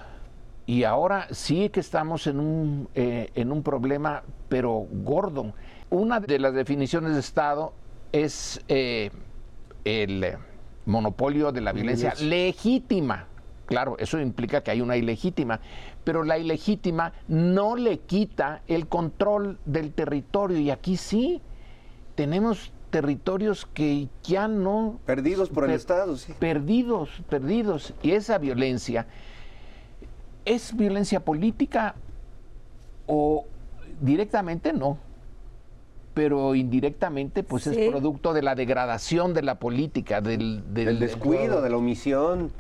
Y ahora sí que estamos en un, eh, en un problema, pero gordo. Una de las definiciones de Estado es eh, el monopolio de la violencia legítima. Claro, eso implica que hay una ilegítima, pero la ilegítima no le quita el control del territorio y aquí sí. tenemos territorios que ya no... Perdidos por el Estado, sí. Perdidos, perdidos. Y esa violencia, ¿es violencia política o directamente no? Pero indirectamente, pues Sí. es producto de la degradación de la política, del, Del descuido, de la omisión.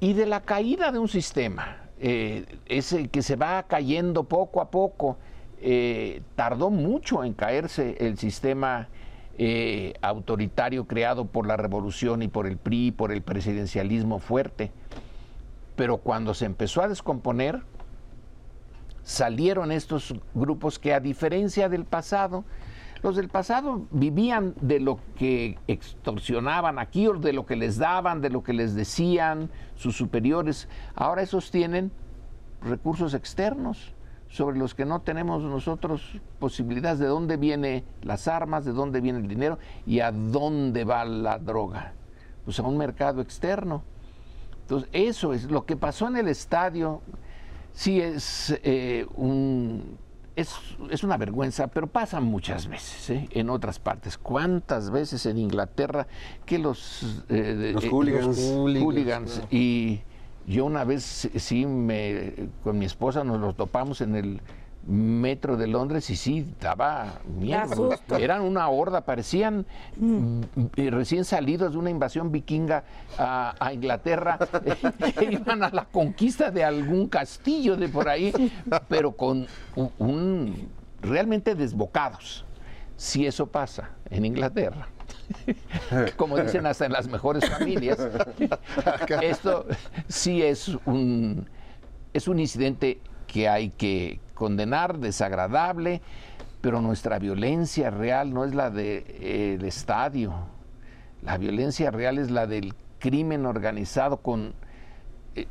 y de la caída de un sistema, eh, ese que se va cayendo poco a poco. Eh, tardó mucho en caerse el sistema eh, autoritario creado por la revolución y por el PRI, por el presidencialismo fuerte. Pero cuando se empezó a descomponer, salieron estos grupos que a diferencia del pasado, los del pasado vivían de lo que extorsionaban aquí o de lo que les daban, de lo que les decían sus superiores. Ahora esos tienen recursos externos sobre los que no tenemos nosotros posibilidades de dónde vienen las armas, de dónde viene el dinero y a dónde va la droga. Pues a un mercado externo. Entonces, eso es lo que pasó en el estadio. Sí es eh, un es, es una vergüenza, pero pasa muchas veces ¿eh? en otras partes. ¿Cuántas veces en Inglaterra que los, eh, Los eh, hooligans. los Hooligans, hooligans, claro. y yo una vez sí- sí me con mi esposa nos los topamos en el metro de Londres y sí daba miedo. Eran una horda, parecían mm, eh, recién salidos de una invasión vikinga a, a Inglaterra, <laughs> <laughs> iban a la conquista de algún castillo de por ahí, pero con un, un- realmente desbocados. Si eso pasa en Inglaterra, <laughs> como dicen hasta en las mejores familias, esto sí es un, es un incidente que hay que condenar, desagradable, pero nuestra violencia real no es la del estadio. La violencia real es la del crimen organizado con eh,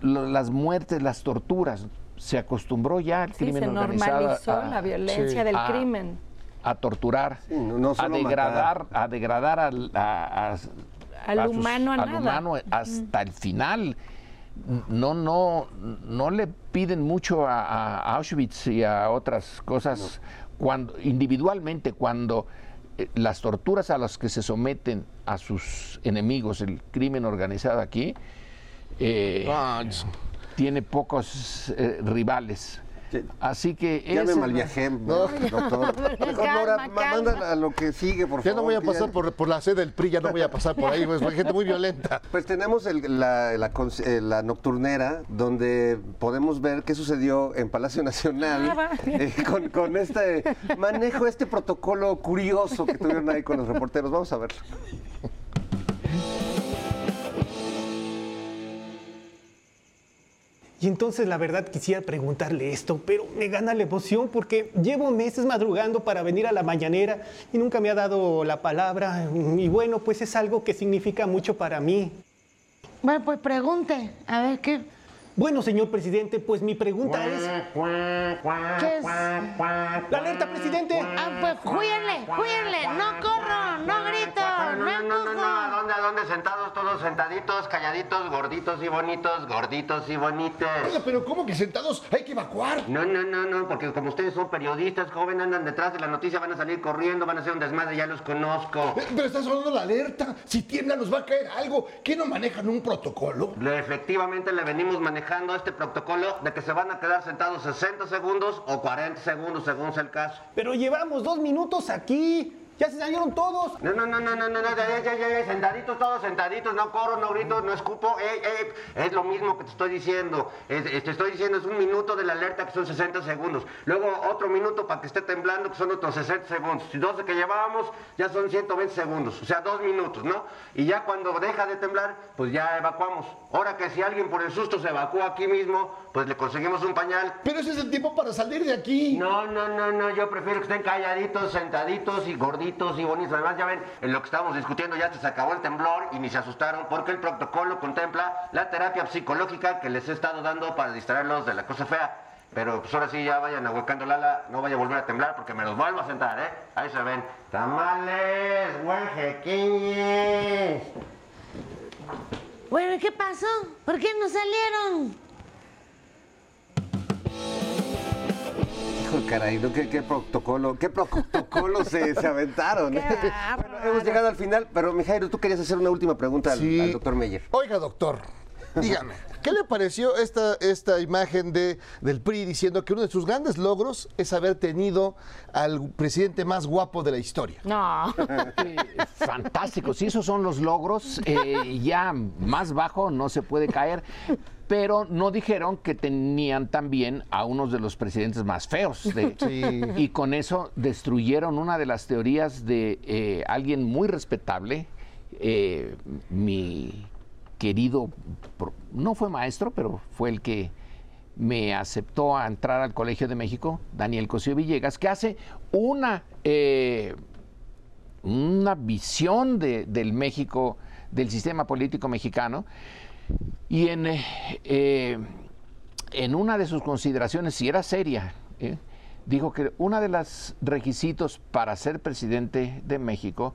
lo- las muertes, las torturas. Se acostumbró ya el Sí, crimen se organizado normalizó a- la violencia del a- crimen. a torturar, no- no a degradar, a degradar al, a- a- Al a sus- humano a al nada. humano hasta el final. No, no, no le piden mucho a, a Auschwitz y a otras cosas cuando individualmente cuando eh, las torturas a las que se someten a sus enemigos, el crimen organizado aquí, eh, tiene pocos eh, rivales. Así que Ya me malviajé, No. doctor. <laughs> Mejor, manda a lo que sigue, por Ya favor. no voy a pasar por, por la sede del PRI, ya no voy a pasar por ahí, pues, hay gente muy violenta. Pues tenemos el- la, la cons- eh, la nocturnera donde podemos ver qué sucedió en Palacio Nacional Ah, eh, con, con este manejo, este protocolo curioso que tuvieron ahí con los reporteros. Vamos a verlo. Y entonces la verdad quisiera preguntarle esto, pero me gana la emoción porque llevo meses madrugando para venir a la mañanera y nunca me ha dado la palabra. Y bueno, pues es algo que significa mucho para mí. Bueno, pues pregunte, a ver qué. Bueno, señor presidente, pues mi pregunta es... ¿Qué es? ¡La alerta, presidente! Ah, pues júyenle, júyenle, no corro, no grito, no, no, no, no, empujo. no, ¿a dónde, a dónde? Sentados, todos sentaditos, calladitos, gorditos y bonitos, gorditos y bonitos. Oiga, pero ¿cómo que sentados? Hay que evacuar. No, no, no, no, porque como ustedes son periodistas, joven, andan detrás de la noticia, van a salir corriendo, van a hacer un desmadre, ya los conozco. Eh, Pero está sonando la alerta. Si tiembla nos va a caer algo. ¿Qué no manejan un protocolo? Le- efectivamente le venimos manejando este protocolo de que se van a quedar sentados 60 segundos o 40 segundos, según sea el caso. Pero llevamos dos minutos aquí. Ya se salieron todos. No, no, no, no, no, no, no, ya, ya, ya, sentaditos, todos sentaditos, no corro, no grito, no escupo, ey, ey, es lo mismo que te estoy diciendo, te estoy diciendo, es un minuto de la alerta que son 60 segundos, luego otro minuto para que esté temblando que son otros 60 segundos, y 12 que llevábamos ya son 120 segundos, o sea, dos minutos, ¿no? Y ya cuando deja de temblar, pues ya evacuamos. Ahora que si alguien por el susto se evacúa aquí mismo, pues le conseguimos un pañal. Pero ese es el tiempo para salir de aquí. No, no, no, no, yo prefiero que estén calladitos, sentaditos y gorditos y bonitos. Además, ya ven, en lo que estábamos discutiendo ya se acabó el temblor y ni se asustaron porque el protocolo contempla la terapia psicológica que les he estado dando para distraerlos de la cosa fea. Pero pues ahora sí ya vayan ahuecando Lala, no vaya a volver a temblar porque me los vuelvo a sentar, ¿eh? Ahí se ven. Tamales, huejequiñes. Bueno, ¿y qué pasó? ¿Por qué no salieron? Caray, ¿no? ¿Qué, qué protocolo, qué protocolo se, <laughs> se aventaron? Qué <laughs> bueno, hemos llegado al final, pero Mijairo, tú querías hacer una última pregunta al, Sí. al doctor Meyer. Oiga, doctor, dígame, ¿qué le pareció esta, esta imagen de, del PRI diciendo que uno de sus grandes logros es haber tenido al presidente más guapo de la historia? No. Eh, Fantástico, si esos son los logros, eh, ya más bajo no se puede caer, pero no dijeron que tenían también a unos de los presidentes más feos. de- Sí. Y con eso destruyeron una de las teorías de eh, alguien muy respetable, eh, mi querido, no fue maestro, pero fue el que me aceptó a entrar al Colegio de México, Daniel Cosío Villegas, que hace una... eh, una visión de- del México, del sistema político mexicano, y en, eh, en una de sus consideraciones, si era seria, ¿eh? dijo que uno de los requisitos para ser presidente de México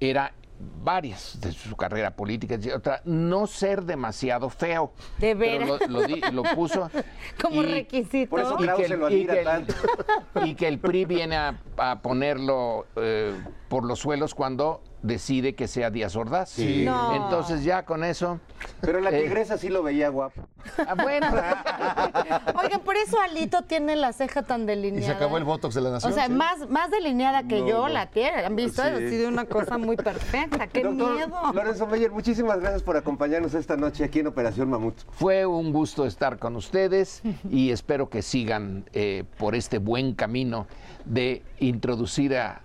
era varias de su carrera política, y otra, no ser demasiado feo. ¿De Pero veras? lo, lo di- lo puso. <laughs> Como y- requisito. Por eso y que, el, lo y admira que el- tanto. <laughs> y que el PRI viene a, a ponerlo eh, por los suelos cuando decide que sea Díaz Ordaz. Sí. No. Entonces ya con eso... Pero la eh, tigresa sí lo veía guapo. ah, bueno, <laughs> Oigan, por eso Alito tiene la ceja tan delineada. Y se acabó el Botox de la O Nación. sea, ¿sí? más, más delineada que No, yo no. la tiene. ¿Han visto? Sí. Ha sido una cosa muy perfecta. ¡Qué Doctor miedo! Lorenzo Meyer, muchísimas gracias por acompañarnos esta noche aquí en Operación Mamut. fue un gusto estar con ustedes y espero que sigan eh, por este buen camino de introducir a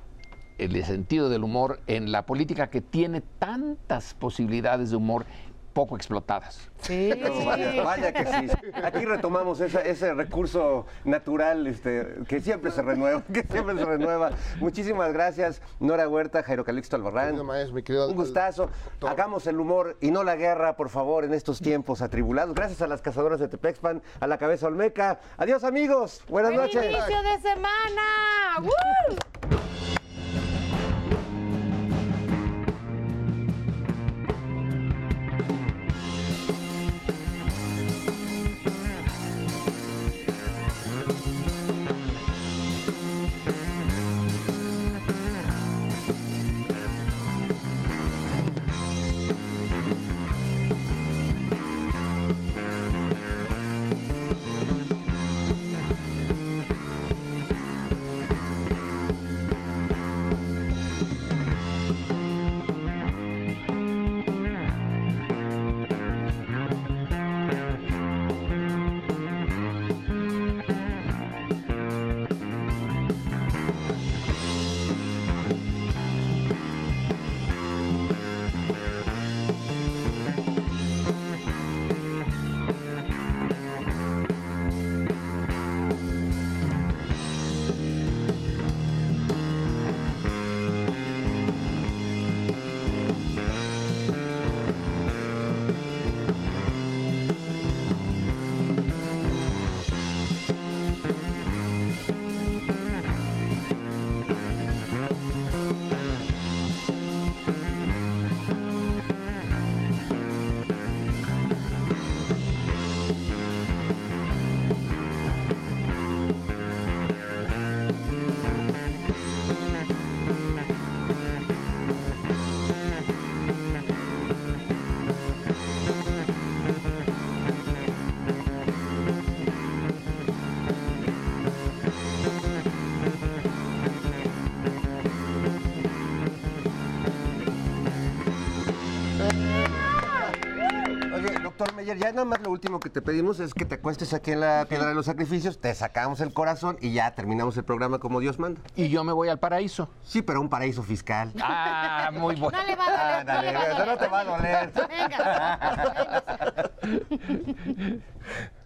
el sentido del humor en la política que tiene tantas posibilidades de humor poco explotadas. Sí. No, <laughs> vaya, vaya que sí. Aquí retomamos esa- ese recurso natural este, que siempre se renueva, que siempre se renueva. Muchísimas gracias, Nora Huerta, Jairo Calixto Albarrán. Querido maestro, mi querido Un gustazo. Hagamos el humor y no la guerra, por favor, en estos tiempos atribulados. Gracias a las cazadoras de Tepexpan, a la cabeza Olmeca. Adiós, amigos. Buenas ¡Buen noches. inicio de semana! ¡Woo! Meyer, ya nada más lo último que te pedimos es que te acuestes aquí en la piedra de los sacrificios, te sacamos el corazón y ya terminamos el programa como Dios manda. Y yo me voy al paraíso. Sí, pero un paraíso fiscal. <laughs> Ah, muy bueno. No le va a doler. no Ándale, le va a no te va a doler. Venga. <laughs> <laughs>